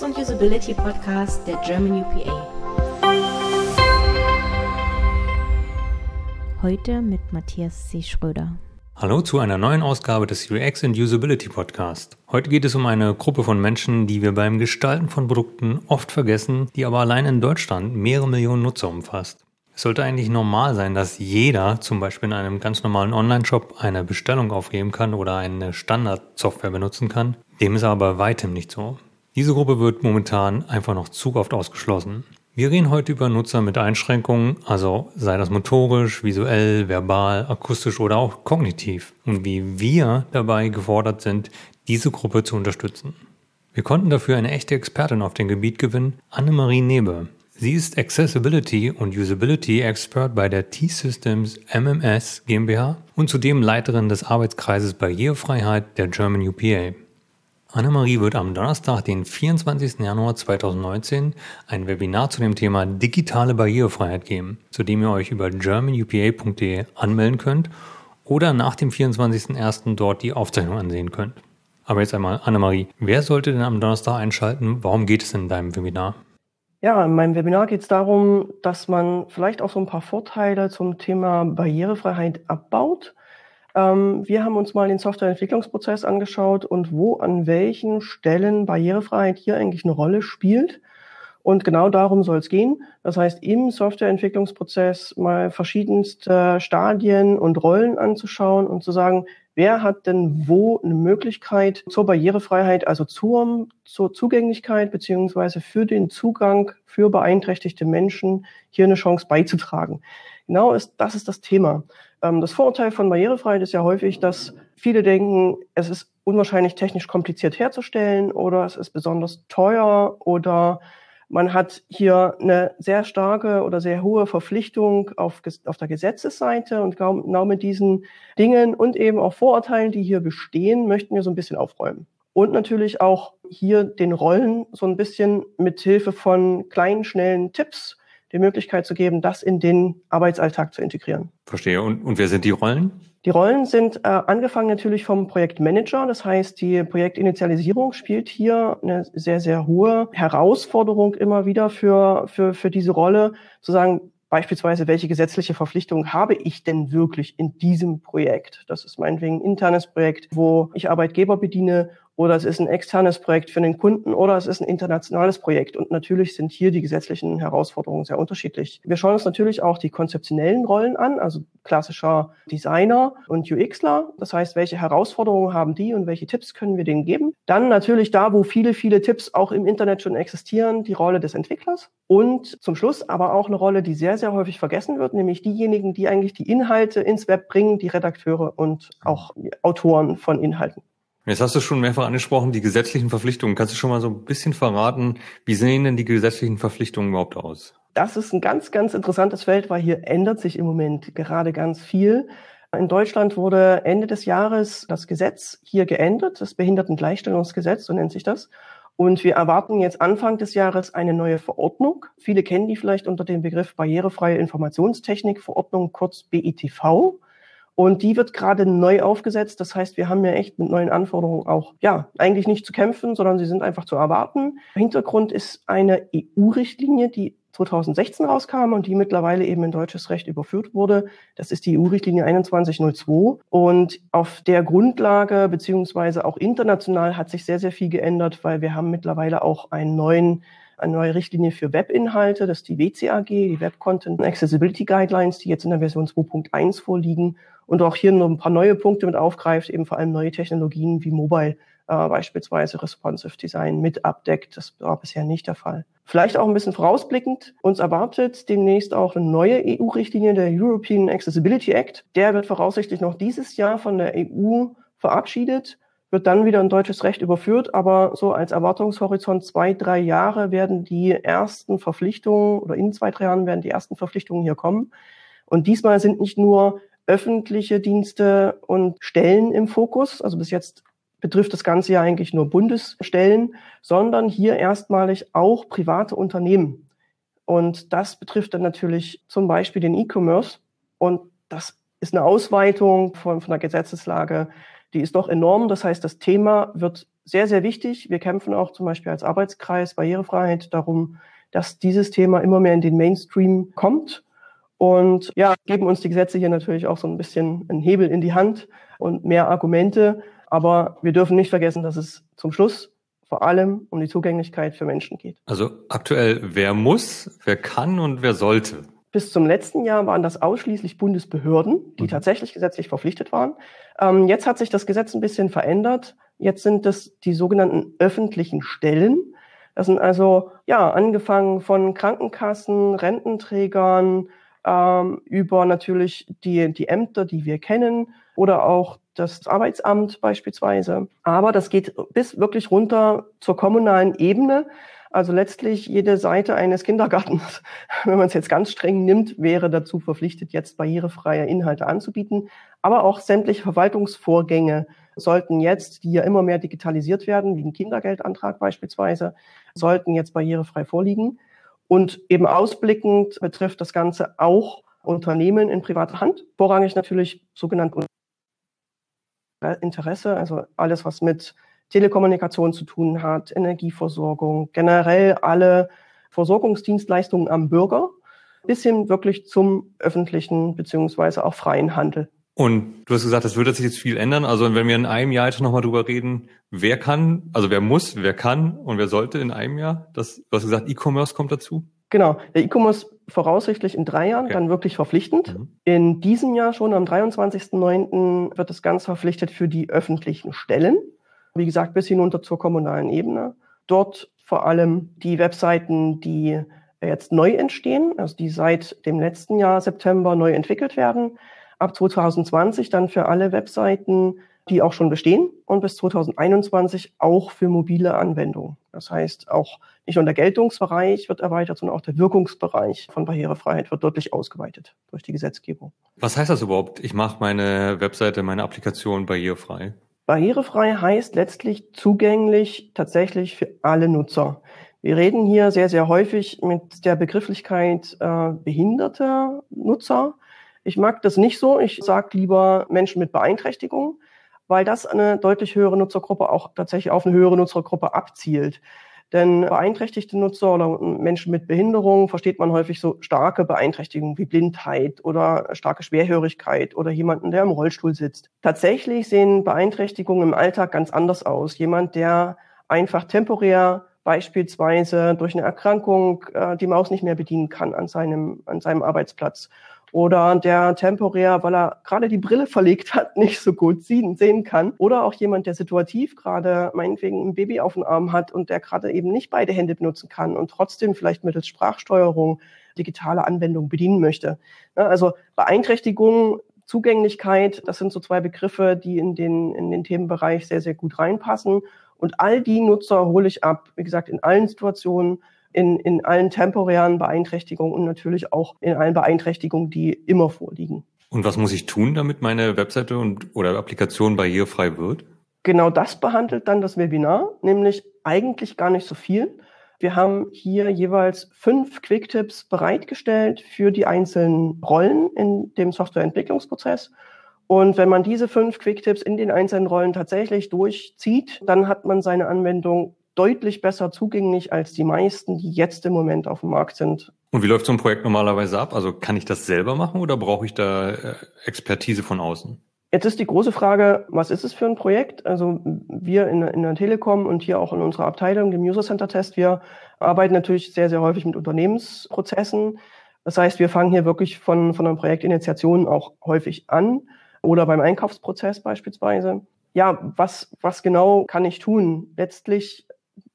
UX und Usability Podcast der German UPA. Heute mit Matthias C. Schröder. Hallo zu einer neuen Ausgabe des UX and Usability Podcast. Heute geht es um eine Gruppe von Menschen, die wir beim Gestalten von Produkten oft vergessen, die aber allein in Deutschland mehrere Millionen Nutzer umfasst. Es sollte eigentlich normal sein, dass jeder zum Beispiel in einem ganz normalen Online-Shop eine Bestellung aufgeben kann oder eine Standardsoftware benutzen kann. Dem ist aber bei weitem nicht so. Diese Gruppe wird momentan einfach noch zu oft ausgeschlossen. Wir reden heute über Nutzer mit Einschränkungen, also sei das motorisch, visuell, verbal, akustisch oder auch kognitiv und wie wir dabei gefordert sind, diese Gruppe zu unterstützen. Wir konnten dafür eine echte Expertin auf dem Gebiet gewinnen, Annemarie Nebe. Sie ist Accessibility und Usability Expert bei der T-Systems MMS GmbH und zudem Leiterin des Arbeitskreises Barrierefreiheit der German UPA. Annemarie wird am Donnerstag, den 24. Januar 2019, ein Webinar zu dem Thema digitale Barrierefreiheit geben, zu dem ihr euch über germanupa.de anmelden könnt oder nach dem 24.01. dort die Aufzeichnung ansehen könnt. Aber jetzt einmal, Annemarie, wer sollte denn am Donnerstag einschalten? Warum geht es in deinem Webinar? Ja, in meinem Webinar geht es darum, dass man vielleicht auch so ein paar Vorteile zum Thema Barrierefreiheit abbaut ähm, wir haben uns mal den Softwareentwicklungsprozess angeschaut und wo an welchen Stellen Barrierefreiheit hier eigentlich eine Rolle spielt. Und genau darum soll es gehen. Das heißt, im Softwareentwicklungsprozess mal verschiedenste Stadien und Rollen anzuschauen und zu sagen, wer hat denn wo eine Möglichkeit zur Barrierefreiheit, also zur, zur Zugänglichkeit beziehungsweise für den Zugang für beeinträchtigte Menschen hier eine Chance beizutragen. Genau ist, das ist das Thema. Ähm, das Vorurteil von Barrierefreiheit ist ja häufig, dass viele denken, es ist unwahrscheinlich technisch kompliziert herzustellen oder es ist besonders teuer oder man hat hier eine sehr starke oder sehr hohe Verpflichtung auf, auf der Gesetzesseite und genau mit diesen Dingen und eben auch Vorurteilen, die hier bestehen, möchten wir so ein bisschen aufräumen. Und natürlich auch hier den Rollen so ein bisschen mit Hilfe von kleinen, schnellen Tipps die Möglichkeit zu geben, das in den Arbeitsalltag zu integrieren. Verstehe. Und, und wer sind die Rollen? Die Rollen sind äh, angefangen natürlich vom Projektmanager. Das heißt, die Projektinitialisierung spielt hier eine sehr, sehr hohe Herausforderung immer wieder für, für, für diese Rolle, zu sagen, Beispielsweise, welche gesetzliche Verpflichtungen habe ich denn wirklich in diesem Projekt? Das ist meinetwegen ein internes Projekt, wo ich Arbeitgeber bediene oder es ist ein externes Projekt für den Kunden oder es ist ein internationales Projekt. Und natürlich sind hier die gesetzlichen Herausforderungen sehr unterschiedlich. Wir schauen uns natürlich auch die konzeptionellen Rollen an, also klassischer Designer und UXler. Das heißt, welche Herausforderungen haben die und welche Tipps können wir denen geben? Dann natürlich da, wo viele, viele Tipps auch im Internet schon existieren, die Rolle des Entwicklers. Und zum Schluss aber auch eine Rolle, die sehr, sehr häufig vergessen wird, nämlich diejenigen, die eigentlich die Inhalte ins Web bringen, die Redakteure und auch Autoren von Inhalten. Jetzt hast du schon mehrfach angesprochen, die gesetzlichen Verpflichtungen. Kannst du schon mal so ein bisschen verraten, wie sehen denn die gesetzlichen Verpflichtungen überhaupt aus? Das ist ein ganz, ganz interessantes Feld, weil hier ändert sich im Moment gerade ganz viel. In Deutschland wurde Ende des Jahres das Gesetz hier geändert, das Behindertengleichstellungsgesetz, so nennt sich das. Und wir erwarten jetzt Anfang des Jahres eine neue Verordnung. Viele kennen die vielleicht unter dem Begriff Barrierefreie Informationstechnik Verordnung, kurz BITV. Und die wird gerade neu aufgesetzt. Das heißt, wir haben ja echt mit neuen Anforderungen auch, ja, eigentlich nicht zu kämpfen, sondern sie sind einfach zu erwarten. Hintergrund ist eine EU-Richtlinie, die 2016 rauskam und die mittlerweile eben in deutsches Recht überführt wurde. Das ist die EU-Richtlinie 2102. Und auf der Grundlage, beziehungsweise auch international, hat sich sehr, sehr viel geändert, weil wir haben mittlerweile auch einen neuen eine neue Richtlinie für Webinhalte, das ist die WCAG, die Web Content Accessibility Guidelines, die jetzt in der Version 2.1 vorliegen und auch hier noch ein paar neue Punkte mit aufgreift, eben vor allem neue Technologien wie Mobile, äh, beispielsweise Responsive Design mit abdeckt. Das war bisher nicht der Fall. Vielleicht auch ein bisschen vorausblickend. Uns erwartet demnächst auch eine neue EU-Richtlinie, der European Accessibility Act. Der wird voraussichtlich noch dieses Jahr von der EU verabschiedet wird dann wieder in deutsches Recht überführt, aber so als Erwartungshorizont zwei, drei Jahre werden die ersten Verpflichtungen oder in zwei, drei Jahren werden die ersten Verpflichtungen hier kommen. Und diesmal sind nicht nur öffentliche Dienste und Stellen im Fokus, also bis jetzt betrifft das Ganze ja eigentlich nur Bundesstellen, sondern hier erstmalig auch private Unternehmen. Und das betrifft dann natürlich zum Beispiel den E-Commerce. Und das ist eine Ausweitung von, von der Gesetzeslage die ist doch enorm. Das heißt, das Thema wird sehr, sehr wichtig. Wir kämpfen auch zum Beispiel als Arbeitskreis Barrierefreiheit darum, dass dieses Thema immer mehr in den Mainstream kommt. Und ja, geben uns die Gesetze hier natürlich auch so ein bisschen einen Hebel in die Hand und mehr Argumente. Aber wir dürfen nicht vergessen, dass es zum Schluss vor allem um die Zugänglichkeit für Menschen geht. Also aktuell, wer muss, wer kann und wer sollte? Bis zum letzten Jahr waren das ausschließlich Bundesbehörden, die mhm. tatsächlich gesetzlich verpflichtet waren. Ähm, jetzt hat sich das Gesetz ein bisschen verändert. Jetzt sind es die sogenannten öffentlichen Stellen. Das sind also, ja, angefangen von Krankenkassen, Rententrägern, ähm, über natürlich die, die Ämter, die wir kennen, oder auch das Arbeitsamt beispielsweise. Aber das geht bis wirklich runter zur kommunalen Ebene. Also letztlich jede Seite eines Kindergartens, wenn man es jetzt ganz streng nimmt, wäre dazu verpflichtet, jetzt barrierefreie Inhalte anzubieten. Aber auch sämtliche Verwaltungsvorgänge sollten jetzt, die ja immer mehr digitalisiert werden, wie ein Kindergeldantrag beispielsweise, sollten jetzt barrierefrei vorliegen. Und eben ausblickend betrifft das Ganze auch Unternehmen in privater Hand, vorrangig natürlich sogenannt Interesse, also alles, was mit Telekommunikation zu tun hat, Energieversorgung, generell alle Versorgungsdienstleistungen am Bürger, bis hin wirklich zum öffentlichen beziehungsweise auch freien Handel. Und du hast gesagt, das würde sich jetzt viel ändern. Also wenn wir in einem Jahr jetzt nochmal drüber reden, wer kann, also wer muss, wer kann und wer sollte in einem Jahr? Das, du hast gesagt, E-Commerce kommt dazu? Genau, der E-Commerce voraussichtlich in drei Jahren okay. dann wirklich verpflichtend. Mhm. In diesem Jahr schon am 23.09. wird das Ganze verpflichtet für die öffentlichen Stellen. Wie gesagt, bis hinunter zur kommunalen Ebene. Dort vor allem die Webseiten, die jetzt neu entstehen, also die seit dem letzten Jahr September neu entwickelt werden. Ab 2020 dann für alle Webseiten, die auch schon bestehen und bis 2021 auch für mobile Anwendungen. Das heißt, auch nicht nur der Geltungsbereich wird erweitert, sondern auch der Wirkungsbereich von Barrierefreiheit wird deutlich ausgeweitet durch die Gesetzgebung. Was heißt das überhaupt? Ich mache meine Webseite, meine Applikation barrierefrei. Barrierefrei heißt letztlich zugänglich tatsächlich für alle Nutzer. Wir reden hier sehr, sehr häufig mit der Begrifflichkeit äh, behinderte Nutzer. Ich mag das nicht so. Ich sage lieber Menschen mit Beeinträchtigung weil das eine deutlich höhere Nutzergruppe auch tatsächlich auf eine höhere Nutzergruppe abzielt. Denn beeinträchtigte Nutzer oder Menschen mit Behinderung versteht man häufig so starke Beeinträchtigungen wie Blindheit oder starke Schwerhörigkeit oder jemanden, der im Rollstuhl sitzt. Tatsächlich sehen Beeinträchtigungen im Alltag ganz anders aus. Jemand, der einfach temporär beispielsweise durch eine Erkrankung äh, die Maus nicht mehr bedienen kann an seinem, an seinem Arbeitsplatz oder der temporär, weil er gerade die Brille verlegt hat, nicht so gut sehen, sehen kann. Oder auch jemand, der situativ gerade meinetwegen ein Baby auf dem Arm hat und der gerade eben nicht beide Hände benutzen kann und trotzdem vielleicht mittels Sprachsteuerung digitale Anwendungen bedienen möchte. Also Beeinträchtigung, Zugänglichkeit, das sind so zwei Begriffe, die in den, in den Themenbereich sehr, sehr gut reinpassen. Und all die Nutzer hole ich ab, wie gesagt, in allen Situationen in, in allen temporären Beeinträchtigungen und natürlich auch in allen Beeinträchtigungen, die immer vorliegen. Und was muss ich tun, damit meine Webseite und oder Applikation barrierefrei wird? Genau das behandelt dann das Webinar, nämlich eigentlich gar nicht so viel. Wir haben hier jeweils fünf Quick-Tipps bereitgestellt für die einzelnen Rollen in dem Softwareentwicklungsprozess. Und wenn man diese fünf Quick-Tipps in den einzelnen Rollen tatsächlich durchzieht, dann hat man seine Anwendung deutlich besser zugänglich als die meisten, die jetzt im Moment auf dem Markt sind. Und wie läuft so ein Projekt normalerweise ab? Also kann ich das selber machen oder brauche ich da äh, Expertise von außen? Jetzt ist die große Frage, was ist es für ein Projekt? Also wir in, in der Telekom und hier auch in unserer Abteilung, dem User Center Test, wir arbeiten natürlich sehr, sehr häufig mit Unternehmensprozessen. Das heißt, wir fangen hier wirklich von, von einer Projektinitiation auch häufig an oder beim Einkaufsprozess beispielsweise. Ja, was, was genau kann ich tun? Letztlich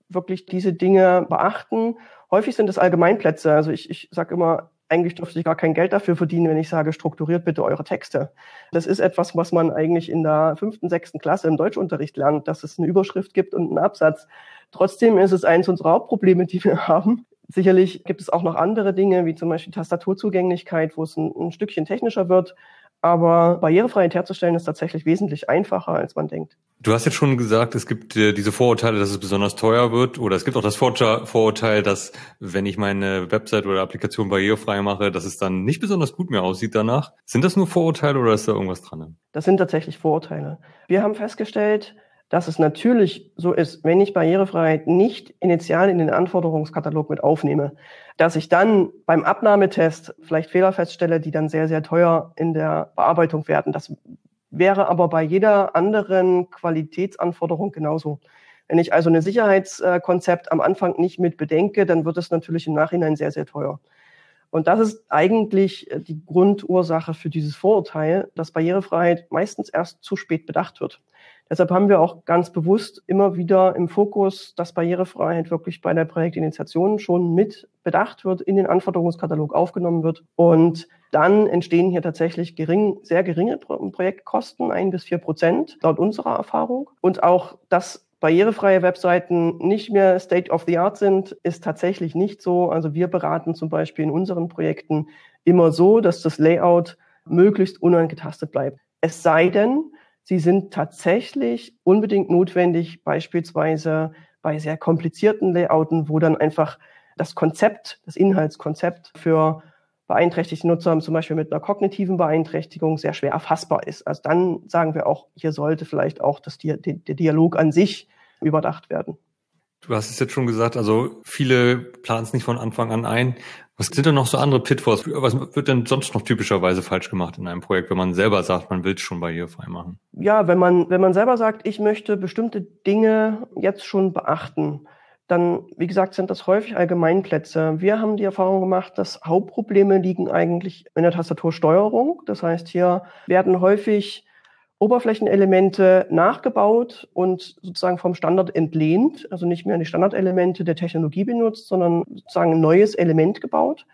wirklich diese Dinge beachten. Häufig sind es Allgemeinplätze. Also ich, ich sage immer, eigentlich dürfte ich gar kein Geld dafür verdienen, wenn ich sage, strukturiert bitte eure Texte. Das ist etwas, was man eigentlich in der fünften, sechsten Klasse im Deutschunterricht lernt, dass es eine Überschrift gibt und einen Absatz. Trotzdem ist es eins unserer Hauptprobleme, die wir haben. Sicherlich gibt es auch noch andere Dinge, wie zum Beispiel Tastaturzugänglichkeit, wo es ein, ein Stückchen technischer wird. Aber Barrierefreiheit herzustellen ist tatsächlich wesentlich einfacher, als man denkt. Du hast jetzt schon gesagt, es gibt äh, diese Vorurteile, dass es besonders teuer wird. Oder es gibt auch das Vorurteil, dass wenn ich meine Website oder Applikation barrierefrei mache, dass es dann nicht besonders gut mehr aussieht danach. Sind das nur Vorurteile oder ist da irgendwas dran? Das sind tatsächlich Vorurteile. Wir haben festgestellt, dass es natürlich so ist, wenn ich Barrierefreiheit nicht initial in den Anforderungskatalog mit aufnehme, dass ich dann beim Abnahmetest vielleicht Fehler feststelle, die dann sehr, sehr teuer in der Bearbeitung werden. Das wäre aber bei jeder anderen Qualitätsanforderung genauso. Wenn ich also ein Sicherheitskonzept am Anfang nicht mit bedenke, dann wird es natürlich im Nachhinein sehr, sehr teuer. Und das ist eigentlich die Grundursache für dieses Vorurteil, dass Barrierefreiheit meistens erst zu spät bedacht wird. Deshalb haben wir auch ganz bewusst immer wieder im Fokus, dass Barrierefreiheit wirklich bei der Projektinitiation schon mit bedacht wird, in den Anforderungskatalog aufgenommen wird. Und dann entstehen hier tatsächlich gering, sehr geringe Projektkosten, ein bis vier Prozent, laut unserer Erfahrung. Und auch, dass barrierefreie Webseiten nicht mehr State of the Art sind, ist tatsächlich nicht so. Also wir beraten zum Beispiel in unseren Projekten immer so, dass das Layout möglichst unangetastet bleibt. Es sei denn, Sie sind tatsächlich unbedingt notwendig, beispielsweise bei sehr komplizierten Layouten, wo dann einfach das Konzept, das Inhaltskonzept für beeinträchtigte Nutzer, zum Beispiel mit einer kognitiven Beeinträchtigung, sehr schwer erfassbar ist. Also dann sagen wir auch, hier sollte vielleicht auch das, der Dialog an sich überdacht werden. Du hast es jetzt schon gesagt, also viele planen es nicht von Anfang an ein. Was sind denn noch so andere Pitfalls? Was wird denn sonst noch typischerweise falsch gemacht in einem Projekt, wenn man selber sagt, man will es schon barrierefrei machen? Ja, wenn man, wenn man selber sagt, ich möchte bestimmte Dinge jetzt schon beachten, dann, wie gesagt, sind das häufig Allgemeinplätze. Wir haben die Erfahrung gemacht, dass Hauptprobleme liegen eigentlich in der Tastatursteuerung. Das heißt, hier werden häufig Oberflächenelemente nachgebaut und sozusagen vom Standard entlehnt, also nicht mehr die Standardelemente der Technologie benutzt, sondern sozusagen ein neues Element gebaut.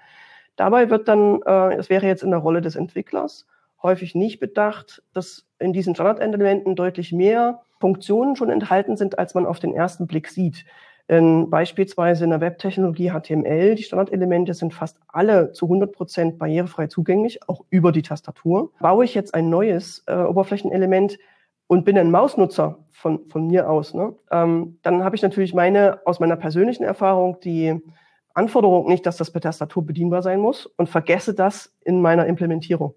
Dabei wird dann, äh, das wäre jetzt in der Rolle des Entwicklers, häufig nicht bedacht, dass in diesen Standardelementen deutlich mehr Funktionen schon enthalten sind, als man auf den ersten Blick sieht. Denn beispielsweise in der Webtechnologie HTML, die Standardelemente sind fast alle zu 100 Prozent barrierefrei zugänglich, auch über die Tastatur. Baue ich jetzt ein neues äh, Oberflächenelement und bin ein Mausnutzer von, von mir aus, ne, ähm, dann habe ich natürlich meine, aus meiner persönlichen Erfahrung, die Anforderung nicht, dass das per Tastatur bedienbar sein muss und vergesse das in meiner Implementierung.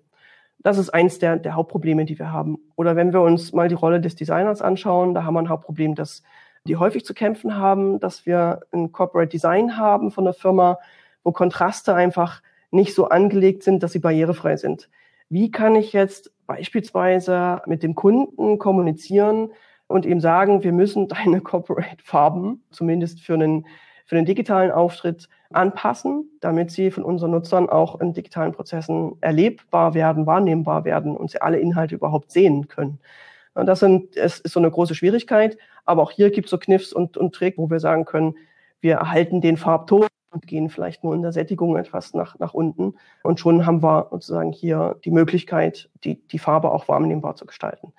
Das ist eins der, der Hauptprobleme, die wir haben. Oder wenn wir uns mal die Rolle des Designers anschauen, da haben wir ein Hauptproblem, dass die häufig zu kämpfen haben, dass wir ein Corporate Design haben von der Firma, wo Kontraste einfach nicht so angelegt sind, dass sie barrierefrei sind. Wie kann ich jetzt beispielsweise mit dem Kunden kommunizieren und ihm sagen, wir müssen deine Corporate-Farben, zumindest für einen, für einen digitalen Auftritt, anpassen, damit sie von unseren Nutzern auch in digitalen Prozessen erlebbar werden, wahrnehmbar werden und sie alle Inhalte überhaupt sehen können. Und das sind, es ist so eine große Schwierigkeit. Aber auch hier gibt es so Kniffs und, und Trick, wo wir sagen können, wir erhalten den Farbton und gehen vielleicht nur in der Sättigung etwas nach, nach unten. Und schon haben wir sozusagen hier die Möglichkeit, die, die Farbe auch wahrnehmbar zu gestalten.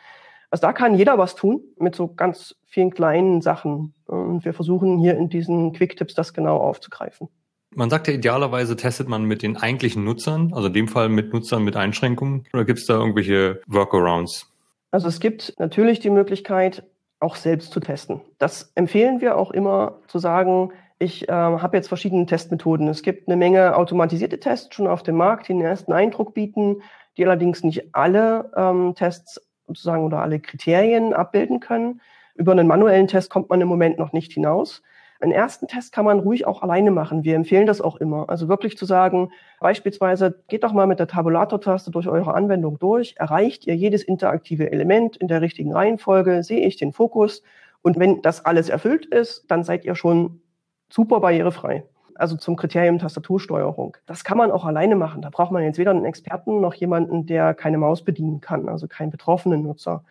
Also da kann jeder was tun mit so ganz vielen kleinen Sachen. Und wir versuchen hier in diesen Quick-Tipps das genau aufzugreifen. Man sagt ja, idealerweise testet man mit den eigentlichen Nutzern, also in dem Fall mit Nutzern mit Einschränkungen, oder gibt es da irgendwelche Workarounds? Also es gibt natürlich die Möglichkeit, auch selbst zu testen. Das empfehlen wir auch immer zu sagen, ich äh, habe jetzt verschiedene Testmethoden. Es gibt eine Menge automatisierte Tests schon auf dem Markt, die den ersten Eindruck bieten, die allerdings nicht alle ähm, Tests sozusagen oder alle Kriterien abbilden können. Über einen manuellen Test kommt man im Moment noch nicht hinaus. Einen ersten Test kann man ruhig auch alleine machen. Wir empfehlen das auch immer. Also wirklich zu sagen, beispielsweise geht doch mal mit der Tabulator-Taste durch eure Anwendung durch. Erreicht ihr jedes interaktive Element in der richtigen Reihenfolge? Sehe ich den Fokus? Und wenn das alles erfüllt ist, dann seid ihr schon super barrierefrei. Also zum Kriterium Tastatursteuerung. Das kann man auch alleine machen. Da braucht man jetzt weder einen Experten noch jemanden, der keine Maus bedienen kann, also keinen betroffenen Nutzer.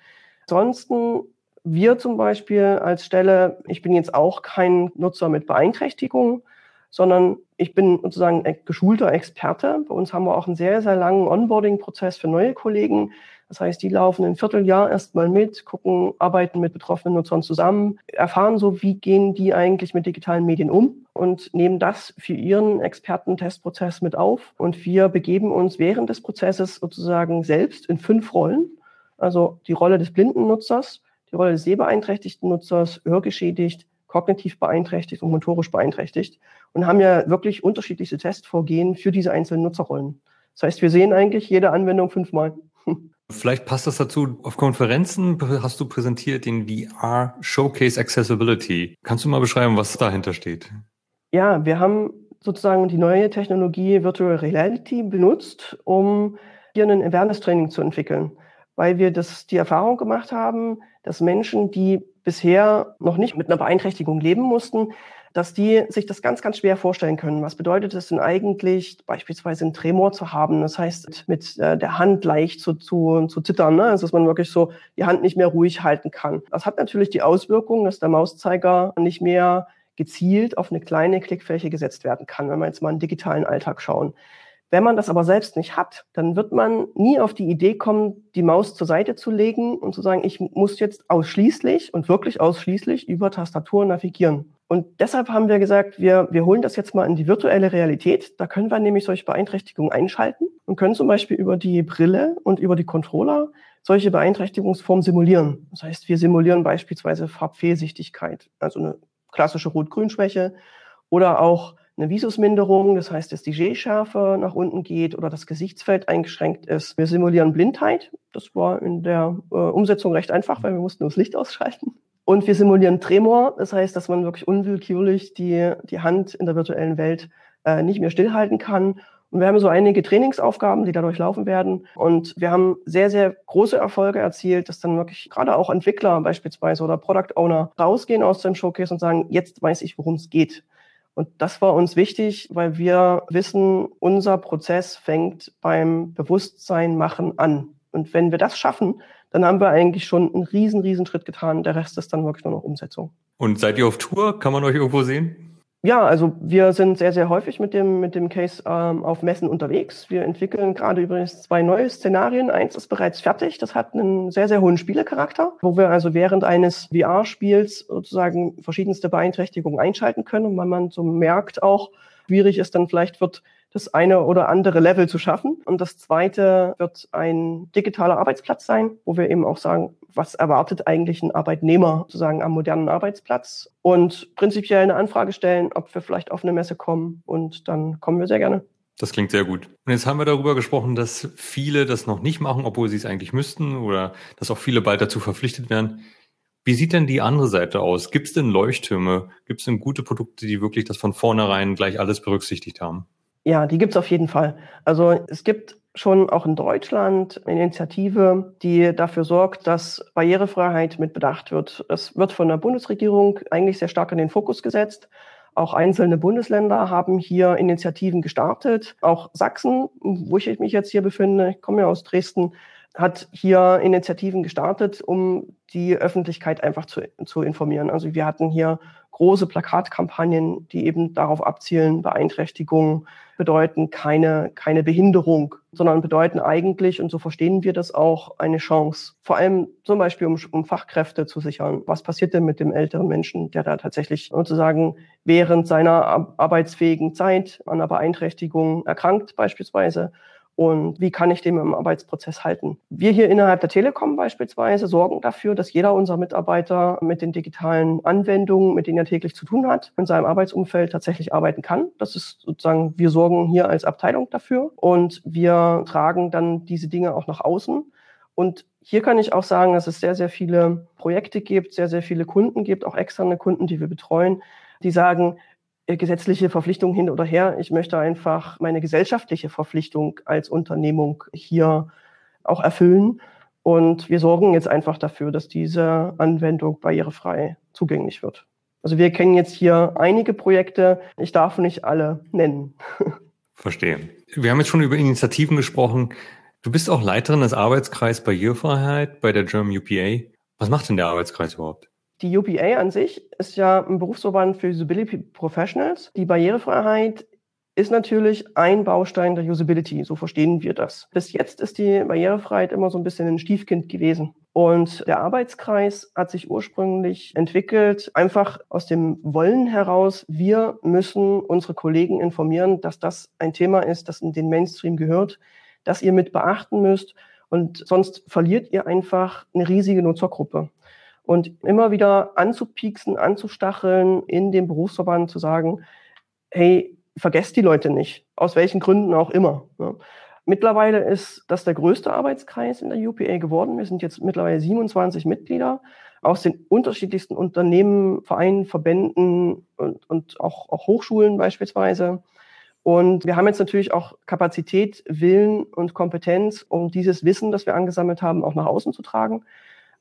Ansonsten wir zum Beispiel als Stelle, ich bin jetzt auch kein Nutzer mit Beeinträchtigung, sondern ich bin sozusagen geschulter Experte. Bei uns haben wir auch einen sehr, sehr langen Onboarding-Prozess für neue Kollegen. Das heißt, die laufen ein Vierteljahr erstmal mit, gucken, arbeiten mit betroffenen Nutzern zusammen, erfahren so, wie gehen die eigentlich mit digitalen Medien um und nehmen das für ihren Expertentestprozess mit auf. Und wir begeben uns während des Prozesses sozusagen selbst in fünf Rollen. Also die Rolle des blinden Nutzers, die Rolle des sehbeeinträchtigten Nutzers, hörgeschädigt, kognitiv beeinträchtigt und motorisch beeinträchtigt und haben ja wirklich unterschiedliche Testvorgehen für diese einzelnen Nutzerrollen. Das heißt, wir sehen eigentlich jede Anwendung fünfmal. Vielleicht passt das dazu. Auf Konferenzen hast du präsentiert den VR Showcase Accessibility. Kannst du mal beschreiben, was dahinter steht? Ja, wir haben sozusagen die neue Technologie Virtual Reality benutzt, um hier ein Awareness-Training zu entwickeln, weil wir das, die Erfahrung gemacht haben, dass Menschen, die bisher noch nicht mit einer Beeinträchtigung leben mussten, dass die sich das ganz, ganz schwer vorstellen können. Was bedeutet es denn eigentlich, beispielsweise einen Tremor zu haben? Das heißt, mit äh, der Hand leicht zu, zu, zu zittern, ne? also dass man wirklich so die Hand nicht mehr ruhig halten kann. Das hat natürlich die Auswirkung, dass der Mauszeiger nicht mehr gezielt auf eine kleine Klickfläche gesetzt werden kann, wenn wir jetzt mal einen digitalen Alltag schauen. Wenn man das aber selbst nicht hat, dann wird man nie auf die Idee kommen, die Maus zur Seite zu legen und zu sagen, ich muss jetzt ausschließlich und wirklich ausschließlich über Tastatur navigieren. Und deshalb haben wir gesagt, wir, wir holen das jetzt mal in die virtuelle Realität. Da können wir nämlich solche Beeinträchtigungen einschalten und können zum Beispiel über die Brille und über die Controller solche Beeinträchtigungsformen simulieren. Das heißt, wir simulieren beispielsweise Farbfehlsichtigkeit, also eine klassische Rot-Grün-Schwäche oder auch eine Visusminderung, das heißt, dass die G-Schärfe nach unten geht oder das Gesichtsfeld eingeschränkt ist. Wir simulieren Blindheit. Das war in der äh, Umsetzung recht einfach, weil wir mussten das Licht ausschalten. Und wir simulieren Tremor, das heißt, dass man wirklich unwillkürlich die, die Hand in der virtuellen Welt äh, nicht mehr stillhalten kann. Und wir haben so einige Trainingsaufgaben, die dadurch laufen werden. Und wir haben sehr, sehr große Erfolge erzielt, dass dann wirklich gerade auch Entwickler beispielsweise oder Product Owner rausgehen aus dem Showcase und sagen, jetzt weiß ich, worum es geht. Und das war uns wichtig, weil wir wissen, unser Prozess fängt beim Bewusstsein machen an. Und wenn wir das schaffen, dann haben wir eigentlich schon einen riesen, riesen Schritt getan. Der Rest ist dann wirklich nur noch Umsetzung. Und seid ihr auf Tour? Kann man euch irgendwo sehen? Ja, also wir sind sehr, sehr häufig mit dem, mit dem Case ähm, auf Messen unterwegs. Wir entwickeln gerade übrigens zwei neue Szenarien. Eins ist bereits fertig. Das hat einen sehr, sehr hohen Spielecharakter, wo wir also während eines VR-Spiels sozusagen verschiedenste Beeinträchtigungen einschalten können und wenn man so merkt auch, schwierig ist dann vielleicht wird, das eine oder andere Level zu schaffen. Und das zweite wird ein digitaler Arbeitsplatz sein, wo wir eben auch sagen, was erwartet eigentlich ein Arbeitnehmer sozusagen am modernen Arbeitsplatz und prinzipiell eine Anfrage stellen, ob wir vielleicht auf eine Messe kommen und dann kommen wir sehr gerne. Das klingt sehr gut. Und jetzt haben wir darüber gesprochen, dass viele das noch nicht machen, obwohl sie es eigentlich müssten oder dass auch viele bald dazu verpflichtet werden. Wie sieht denn die andere Seite aus? Gibt es denn Leuchttürme? Gibt es denn gute Produkte, die wirklich das von vornherein gleich alles berücksichtigt haben? Ja, die gibt's auf jeden Fall. Also es gibt schon auch in Deutschland eine Initiative, die dafür sorgt, dass Barrierefreiheit mit bedacht wird. Es wird von der Bundesregierung eigentlich sehr stark in den Fokus gesetzt. Auch einzelne Bundesländer haben hier Initiativen gestartet. Auch Sachsen, wo ich mich jetzt hier befinde, ich komme ja aus Dresden, hat hier Initiativen gestartet, um die Öffentlichkeit einfach zu, zu informieren. Also wir hatten hier große Plakatkampagnen, die eben darauf abzielen, Beeinträchtigungen bedeuten keine, keine Behinderung, sondern bedeuten eigentlich, und so verstehen wir das auch, eine Chance. Vor allem zum Beispiel, um, um Fachkräfte zu sichern. Was passiert denn mit dem älteren Menschen, der da tatsächlich sozusagen während seiner arbeitsfähigen Zeit an einer Beeinträchtigung erkrankt beispielsweise und wie kann ich dem im Arbeitsprozess halten. Wir hier innerhalb der Telekom beispielsweise sorgen dafür, dass jeder unserer Mitarbeiter mit den digitalen Anwendungen, mit denen er täglich zu tun hat, in seinem Arbeitsumfeld tatsächlich arbeiten kann. Das ist sozusagen, wir sorgen hier als Abteilung dafür und wir tragen dann diese Dinge auch nach außen. Und hier kann ich auch sagen, dass es sehr, sehr viele Projekte gibt, sehr, sehr viele Kunden gibt, auch externe Kunden, die wir betreuen, die sagen, gesetzliche Verpflichtung hin oder her. Ich möchte einfach meine gesellschaftliche Verpflichtung als Unternehmung hier auch erfüllen. Und wir sorgen jetzt einfach dafür, dass diese Anwendung barrierefrei zugänglich wird. Also wir kennen jetzt hier einige Projekte. Ich darf nicht alle nennen. Verstehe. Wir haben jetzt schon über Initiativen gesprochen. Du bist auch Leiterin des Arbeitskreises Barrierefreiheit bei der German UPA. Was macht denn der Arbeitskreis überhaupt? Die UPA an sich ist ja ein Berufsverband für Usability Professionals. Die Barrierefreiheit ist natürlich ein Baustein der Usability, so verstehen wir das. Bis jetzt ist die Barrierefreiheit immer so ein bisschen ein Stiefkind gewesen. Und der Arbeitskreis hat sich ursprünglich entwickelt, einfach aus dem Wollen heraus, wir müssen unsere Kollegen informieren, dass das ein Thema ist, das in den Mainstream gehört, das ihr mit beachten müsst. Und sonst verliert ihr einfach eine riesige Nutzergruppe und immer wieder anzupieksen, anzustacheln, in dem Berufsverband zu sagen, hey, vergesst die Leute nicht, aus welchen Gründen auch immer. Ne? Mittlerweile ist das der größte Arbeitskreis in der UPA geworden. Wir sind jetzt mittlerweile 27 Mitglieder aus den unterschiedlichsten Unternehmen, Vereinen, Verbänden und, und auch, auch Hochschulen beispielsweise. Und wir haben jetzt natürlich auch Kapazität, Willen und Kompetenz, um dieses Wissen, das wir angesammelt haben, auch nach außen zu tragen.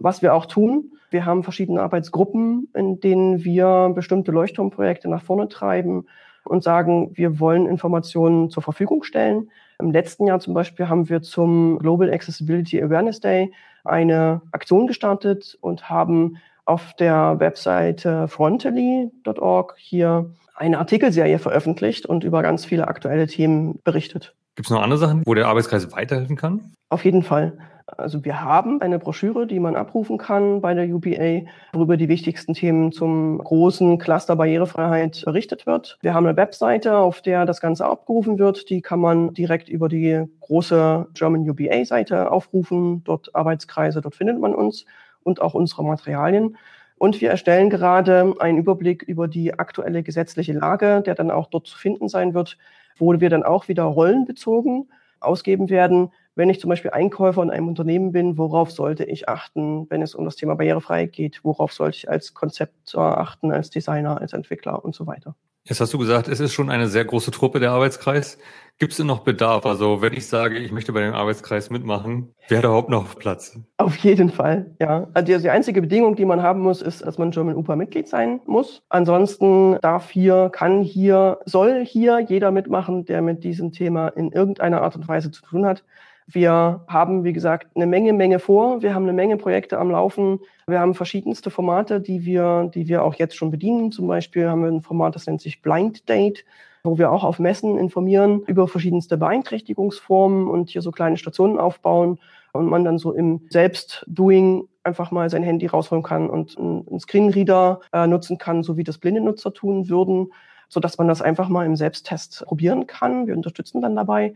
Was wir auch tun, wir haben verschiedene Arbeitsgruppen, in denen wir bestimmte Leuchtturmprojekte nach vorne treiben und sagen, wir wollen Informationen zur Verfügung stellen. Im letzten Jahr zum Beispiel haben wir zum Global Accessibility Awareness Day eine Aktion gestartet und haben auf der Webseite frontally.org hier eine Artikelserie veröffentlicht und über ganz viele aktuelle Themen berichtet. Gibt es noch andere Sachen, wo der Arbeitskreis weiterhelfen kann? Auf jeden Fall. Also wir haben eine Broschüre, die man abrufen kann bei der UPA, worüber die wichtigsten Themen zum großen Cluster Barrierefreiheit berichtet wird. Wir haben eine Webseite, auf der das Ganze abgerufen wird. Die kann man direkt über die große German UPA-Seite aufrufen. Dort Arbeitskreise, dort findet man uns und auch unsere Materialien. Und wir erstellen gerade einen Überblick über die aktuelle gesetzliche Lage, der dann auch dort zu finden sein wird, wo wir dann auch wieder rollenbezogen ausgeben werden. Wenn ich zum Beispiel Einkäufer in einem Unternehmen bin, worauf sollte ich achten, wenn es um das Thema Barrierefreiheit geht? Worauf sollte ich als Konzeptor achten, als Designer, als Entwickler und so weiter? Jetzt hast du gesagt, es ist schon eine sehr große Truppe, der Arbeitskreis. Gibt es denn noch Bedarf? Also wenn ich sage, ich möchte bei dem Arbeitskreis mitmachen, wäre da überhaupt noch Platz? Auf jeden Fall, ja. Also die einzige Bedingung, die man haben muss, ist, dass man German UPA-Mitglied sein muss. Ansonsten darf hier, kann hier, soll hier jeder mitmachen, der mit diesem Thema in irgendeiner Art und Weise zu tun hat. Wir haben, wie gesagt, eine Menge, Menge vor. Wir haben eine Menge Projekte am Laufen. Wir haben verschiedenste Formate, die wir, die wir auch jetzt schon bedienen. Zum Beispiel haben wir ein Format, das nennt sich Blind Date, wo wir auch auf Messen informieren über verschiedenste Beeinträchtigungsformen und hier so kleine Stationen aufbauen und man dann so im Selbstdoing einfach mal sein Handy rausholen kann und einen Screenreader äh, nutzen kann, so wie das blinde Nutzer tun würden, so dass man das einfach mal im Selbsttest probieren kann. Wir unterstützen dann dabei.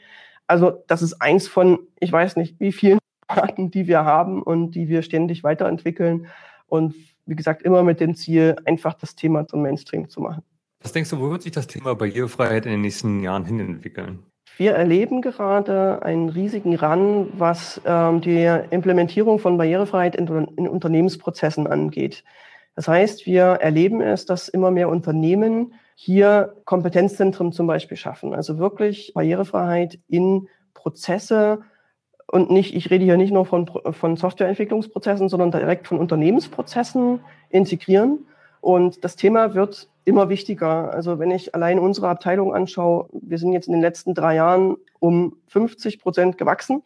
Also das ist eins von, ich weiß nicht, wie vielen Arten, die wir haben und die wir ständig weiterentwickeln. Und wie gesagt, immer mit dem Ziel, einfach das Thema zum Mainstream zu machen. Was denkst du, wo wird sich das Thema Barrierefreiheit in den nächsten Jahren hin entwickeln? Wir erleben gerade einen riesigen Run, was ähm, die Implementierung von Barrierefreiheit in, in Unternehmensprozessen angeht. Das heißt, wir erleben es, dass immer mehr Unternehmen hier Kompetenzzentren zum Beispiel schaffen. Also wirklich Barrierefreiheit in Prozesse und nicht, ich rede hier nicht nur von, von Softwareentwicklungsprozessen, sondern direkt von Unternehmensprozessen integrieren. Und das Thema wird immer wichtiger. Also wenn ich allein unsere Abteilung anschaue, wir sind jetzt in den letzten drei Jahren um 50 Prozent gewachsen.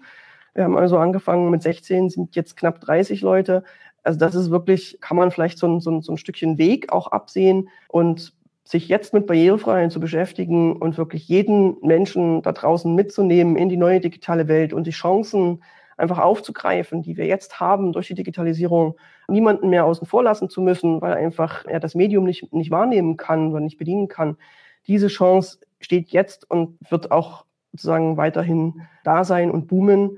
Wir haben also angefangen mit 16, sind jetzt knapp 30 Leute. Also das ist wirklich, kann man vielleicht so ein, so ein, so ein Stückchen Weg auch absehen. Und sich jetzt mit Barrierefreiheit zu beschäftigen und wirklich jeden Menschen da draußen mitzunehmen in die neue digitale Welt und die Chancen einfach aufzugreifen, die wir jetzt haben durch die Digitalisierung, niemanden mehr außen vor lassen zu müssen, weil einfach er das Medium nicht, nicht wahrnehmen kann oder nicht bedienen kann. Diese Chance steht jetzt und wird auch sozusagen weiterhin da sein und boomen.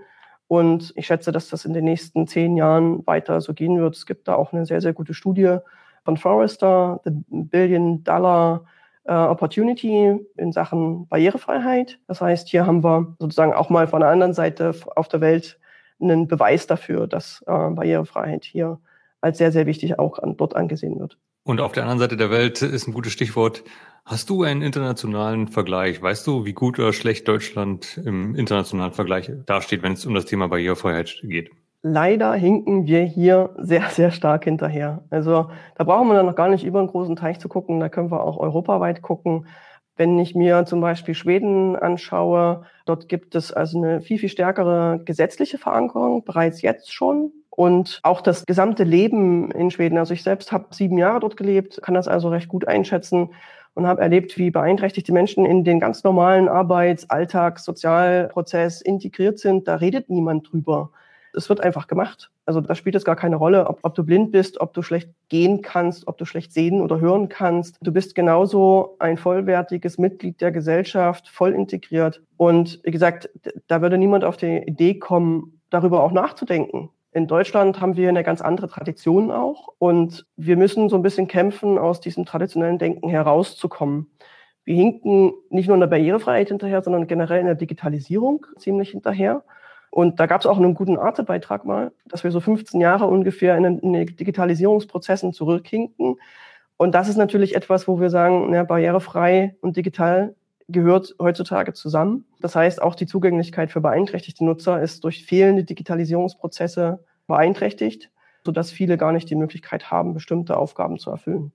Und ich schätze, dass das in den nächsten zehn Jahren weiter so gehen wird. Es gibt da auch eine sehr, sehr gute Studie, von Forrester, The Billion Dollar äh, Opportunity in Sachen Barrierefreiheit. Das heißt, hier haben wir sozusagen auch mal von der anderen Seite auf der Welt einen Beweis dafür, dass äh, Barrierefreiheit hier als sehr, sehr wichtig auch an, dort angesehen wird. Und auf der anderen Seite der Welt ist ein gutes Stichwort. Hast du einen internationalen Vergleich? Weißt du, wie gut oder schlecht Deutschland im internationalen Vergleich dasteht, wenn es um das Thema Barrierefreiheit geht? leider hinken wir hier sehr, sehr stark hinterher. Also da brauchen wir dann noch gar nicht über einen großen Teich zu gucken, da können wir auch europaweit gucken. Wenn ich mir zum Beispiel Schweden anschaue, dort gibt es also eine viel, viel stärkere gesetzliche Verankerung, bereits jetzt schon. Und auch das gesamte Leben in Schweden. Also ich selbst habe sieben Jahre dort gelebt, kann das also recht gut einschätzen und habe erlebt, wie beeinträchtigte Menschen in den ganz normalen Arbeits-, Alltags-, Sozialprozess integriert sind. Da redet niemand drüber. Es wird einfach gemacht. Also da spielt es gar keine Rolle, ob, ob, du blind bist, ob du schlecht gehen kannst, ob du schlecht sehen oder hören kannst. Du bist genauso ein vollwertiges Mitglied der Gesellschaft, voll integriert. Und wie gesagt, da würde niemand auf die Idee kommen, darüber auch nachzudenken. In Deutschland haben wir eine ganz andere Tradition auch und wir müssen so ein bisschen kämpfen, aus diesem traditionellen Denken herauszukommen. Wir hinken nicht nur in der Barrierefreiheit hinterher, sondern generell in der Digitalisierung ziemlich hinterher. Und da gab es auch einen guten Arte-Beitrag mal, dass wir so 15 Jahre ungefähr in den, in den Digitalisierungsprozessen zurückhinken. Und das ist natürlich etwas, wo wir sagen, na, barrierefrei und digital gehört heutzutage zusammen. Das heißt, auch die Zugänglichkeit für beeinträchtigte Nutzer ist durch fehlende Digitalisierungsprozesse beeinträchtigt, sodass viele gar nicht die Möglichkeit haben, bestimmte Aufgaben zu erfüllen.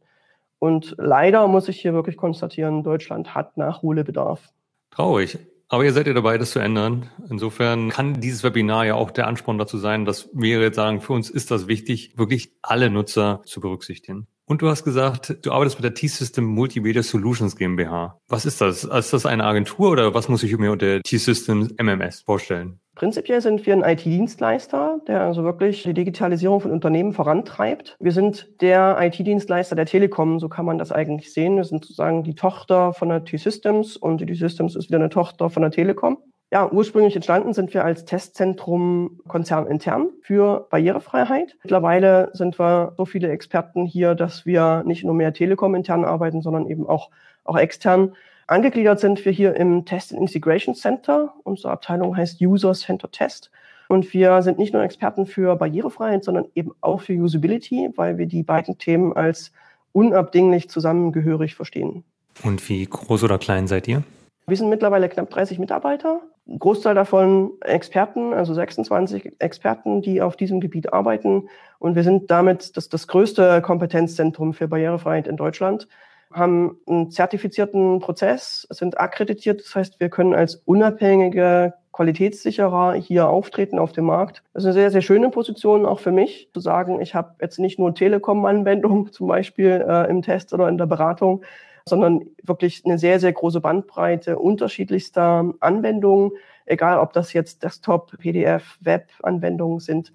Und leider muss ich hier wirklich konstatieren, Deutschland hat Nachholbedarf. Traurig. Aber ihr seid ja dabei, das zu ändern. Insofern kann dieses Webinar ja auch der Ansporn dazu sein, dass wir jetzt sagen, für uns ist das wichtig, wirklich alle Nutzer zu berücksichtigen. Und du hast gesagt, du arbeitest mit der T-System Multimedia Solutions GmbH. Was ist das? Ist das eine Agentur oder was muss ich mir unter T-Systems MMS vorstellen? Prinzipiell sind wir ein IT-Dienstleister, der also wirklich die Digitalisierung von Unternehmen vorantreibt. Wir sind der IT-Dienstleister der Telekom, so kann man das eigentlich sehen. Wir sind sozusagen die Tochter von der T-Systems und die T-Systems ist wieder eine Tochter von der Telekom. Ja, ursprünglich entstanden sind wir als Testzentrum konzernintern für Barrierefreiheit. Mittlerweile sind wir so viele Experten hier, dass wir nicht nur mehr Telekom intern arbeiten, sondern eben auch, auch extern Angegliedert sind wir hier im Test Integration Center. Unsere Abteilung heißt User Center Test. Und wir sind nicht nur Experten für Barrierefreiheit, sondern eben auch für Usability, weil wir die beiden Themen als unabdinglich zusammengehörig verstehen. Und wie groß oder klein seid ihr? Wir sind mittlerweile knapp 30 Mitarbeiter. Ein Großteil davon Experten, also 26 Experten, die auf diesem Gebiet arbeiten. Und wir sind damit das, das größte Kompetenzzentrum für Barrierefreiheit in Deutschland haben einen zertifizierten Prozess, sind akkreditiert. Das heißt, wir können als unabhängige Qualitätssicherer hier auftreten auf dem Markt. Das ist eine sehr, sehr schöne Position auch für mich, zu sagen, ich habe jetzt nicht nur Telekom-Anwendungen zum Beispiel äh, im Test oder in der Beratung, sondern wirklich eine sehr, sehr große Bandbreite unterschiedlichster Anwendungen, egal ob das jetzt Desktop, PDF, Web-Anwendungen sind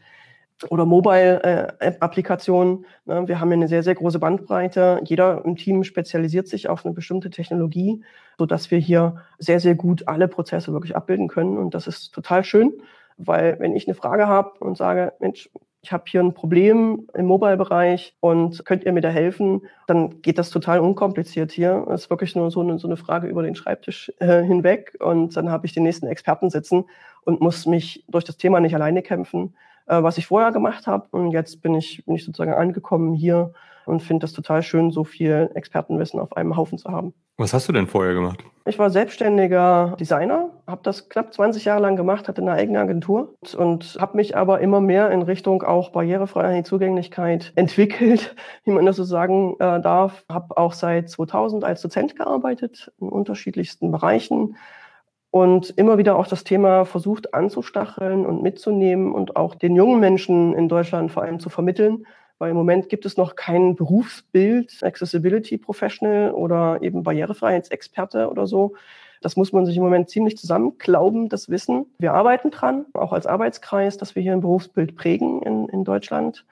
oder Mobile-Applikationen. Ne, wir haben eine sehr, sehr große Bandbreite. Jeder im Team spezialisiert sich auf eine bestimmte Technologie, so dass wir hier sehr, sehr gut alle Prozesse wirklich abbilden können. Und das ist total schön, weil wenn ich eine Frage habe und sage, Mensch, ich habe hier ein Problem im Mobile-Bereich und könnt ihr mir da helfen, dann geht das total unkompliziert hier. Das ist wirklich nur so eine, so eine Frage über den Schreibtisch äh, hinweg und dann habe ich den nächsten Experten sitzen und muss mich durch das Thema nicht alleine kämpfen, äh, was ich vorher gemacht habe. Und jetzt bin ich, bin ich sozusagen angekommen hier und finde das total schön, so viel Expertenwissen auf einem Haufen zu haben. Was hast du denn vorher gemacht? Ich war selbstständiger Designer, habe das knapp 20 Jahre lang gemacht, hatte eine eigene Agentur und, und habe mich aber immer mehr in Richtung auch Barrierefreiheit, Zugänglichkeit entwickelt, wie man das so sagen äh, darf. Habe auch seit 2000 als Dozent gearbeitet in unterschiedlichsten Bereichen und immer wieder auch das Thema versucht anzustacheln und mitzunehmen und auch den jungen Menschen in Deutschland vor allem zu vermitteln, weil im Moment gibt es noch kein Berufsbild, Accessibility Professional oder eben Barrierefreiheitsexperte oder so. Das muss man sich im Moment ziemlich zusammenklauben, das Wissen. Wir arbeiten dran, auch als Arbeitskreis, dass wir hier ein Berufsbild prägen in, in Deutschland.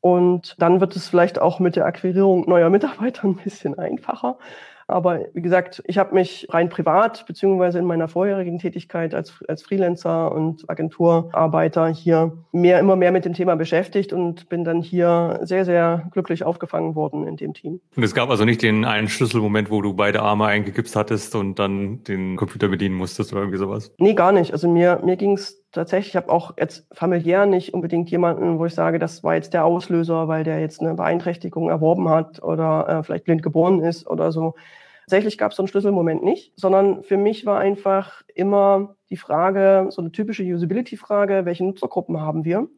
Und dann wird es vielleicht auch mit der Akquirierung neuer Mitarbeiter ein bisschen einfacher. Aber wie gesagt, ich habe mich rein privat beziehungsweise in meiner vorherigen Tätigkeit als, als Freelancer und Agenturarbeiter hier mehr, immer mehr mit dem Thema beschäftigt und bin dann hier sehr, sehr glücklich aufgefangen worden in dem Team. Und es gab also nicht den einen Schlüsselmoment, wo du beide Arme eingegipst hattest und dann den Computer bedienen musstest oder irgendwie sowas? Nee, gar nicht. Also mir, mir ging es tatsächlich, ich habe auch jetzt familiär nicht unbedingt jemanden, wo ich sage, das war jetzt der Auslöser, weil der jetzt eine Beeinträchtigung erworben hat oder äh, vielleicht blind geboren ist oder so. Tatsächlich gab es so einen Schlüsselmoment nicht, sondern für mich war einfach immer die Frage, so eine typische Usability-Frage, welche Nutzergruppen haben wir?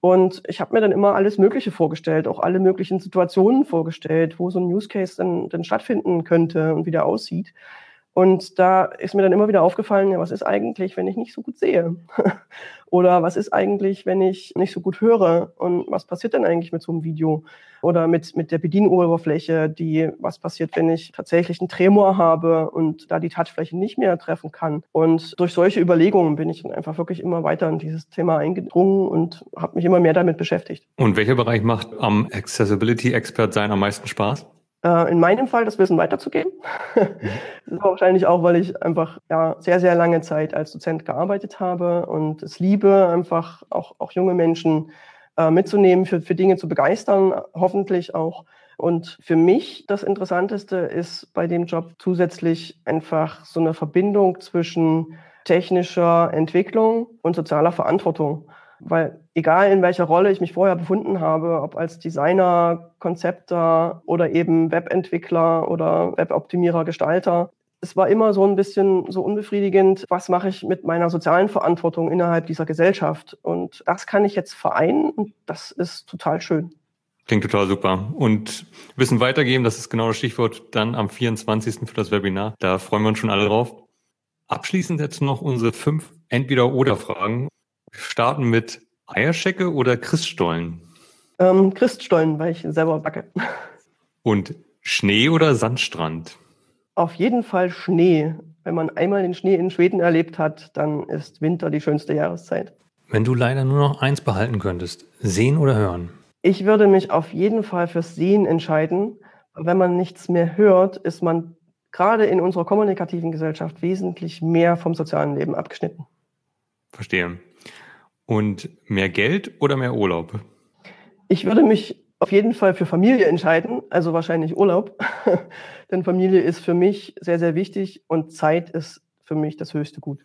Und ich habe mir dann immer alles Mögliche vorgestellt, auch alle möglichen Situationen vorgestellt, wo so ein Use Case denn, denn stattfinden könnte und wie der aussieht. Und da ist mir dann immer wieder aufgefallen, ja, was ist eigentlich, wenn ich nicht so gut sehe? Oder was ist eigentlich, wenn ich nicht so gut höre? Und was passiert denn eigentlich mit so einem Video? Oder mit, mit der Bedienoberfläche, die, was passiert, wenn ich tatsächlich einen Tremor habe und da die Touchfläche nicht mehr treffen kann? Und durch solche Überlegungen bin ich dann einfach wirklich immer weiter in dieses Thema eingedrungen und habe mich immer mehr damit beschäftigt. Und welcher Bereich macht am Accessibility-Expert sein am meisten Spaß? Äh, in meinem Fall das Wissen weiterzugeben. das war wahrscheinlich auch, weil ich einfach ja, sehr, sehr lange Zeit als Dozent gearbeitet habe und es liebe, einfach auch, auch junge Menschen äh, mitzunehmen, für, für Dinge zu begeistern, hoffentlich auch. Und für mich das Interessanteste ist bei dem Job zusätzlich einfach so eine Verbindung zwischen technischer Entwicklung und sozialer Verantwortung. Weil egal in welcher Rolle ich mich vorher befunden habe, ob als Designer, Konzepter oder eben Webentwickler oder Weboptimierer, Gestalter, es war immer so ein bisschen so unbefriedigend, was mache ich mit meiner sozialen Verantwortung innerhalb dieser Gesellschaft. Und das kann ich jetzt vereinen und das ist total schön. Klingt total super. Und Wissen weitergeben, das ist genau das Stichwort dann am 24. für das Webinar. Da freuen wir uns schon alle drauf. Abschließend jetzt noch unsere fünf Entweder-Oder-Fragen. Wir starten mit Eierschecke oder Christstollen? Ähm, Christstollen, weil ich selber backe. Und Schnee oder Sandstrand? Auf jeden Fall Schnee. Wenn man einmal den Schnee in Schweden erlebt hat, dann ist Winter die schönste Jahreszeit. Wenn du leider nur noch eins behalten könntest, sehen oder hören? Ich würde mich auf jeden Fall fürs Sehen entscheiden. Wenn man nichts mehr hört, ist man gerade in unserer kommunikativen Gesellschaft wesentlich mehr vom sozialen Leben abgeschnitten. Verstehe. Und mehr Geld oder mehr Urlaub? Ich würde mich auf jeden Fall für Familie entscheiden, also wahrscheinlich Urlaub. Denn Familie ist für mich sehr, sehr wichtig und Zeit ist für mich das höchste Gut.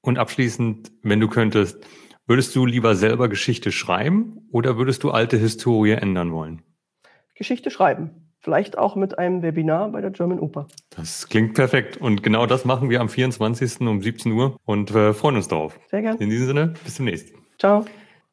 Und abschließend, wenn du könntest, Würdest du lieber selber Geschichte schreiben oder würdest du alte Historie ändern wollen? Geschichte schreiben. Vielleicht auch mit einem Webinar bei der German Oper. Das klingt perfekt. Und genau das machen wir am 24. um 17 Uhr und wir freuen uns darauf. Sehr gerne. In diesem Sinne, bis zum nächsten. Ciao.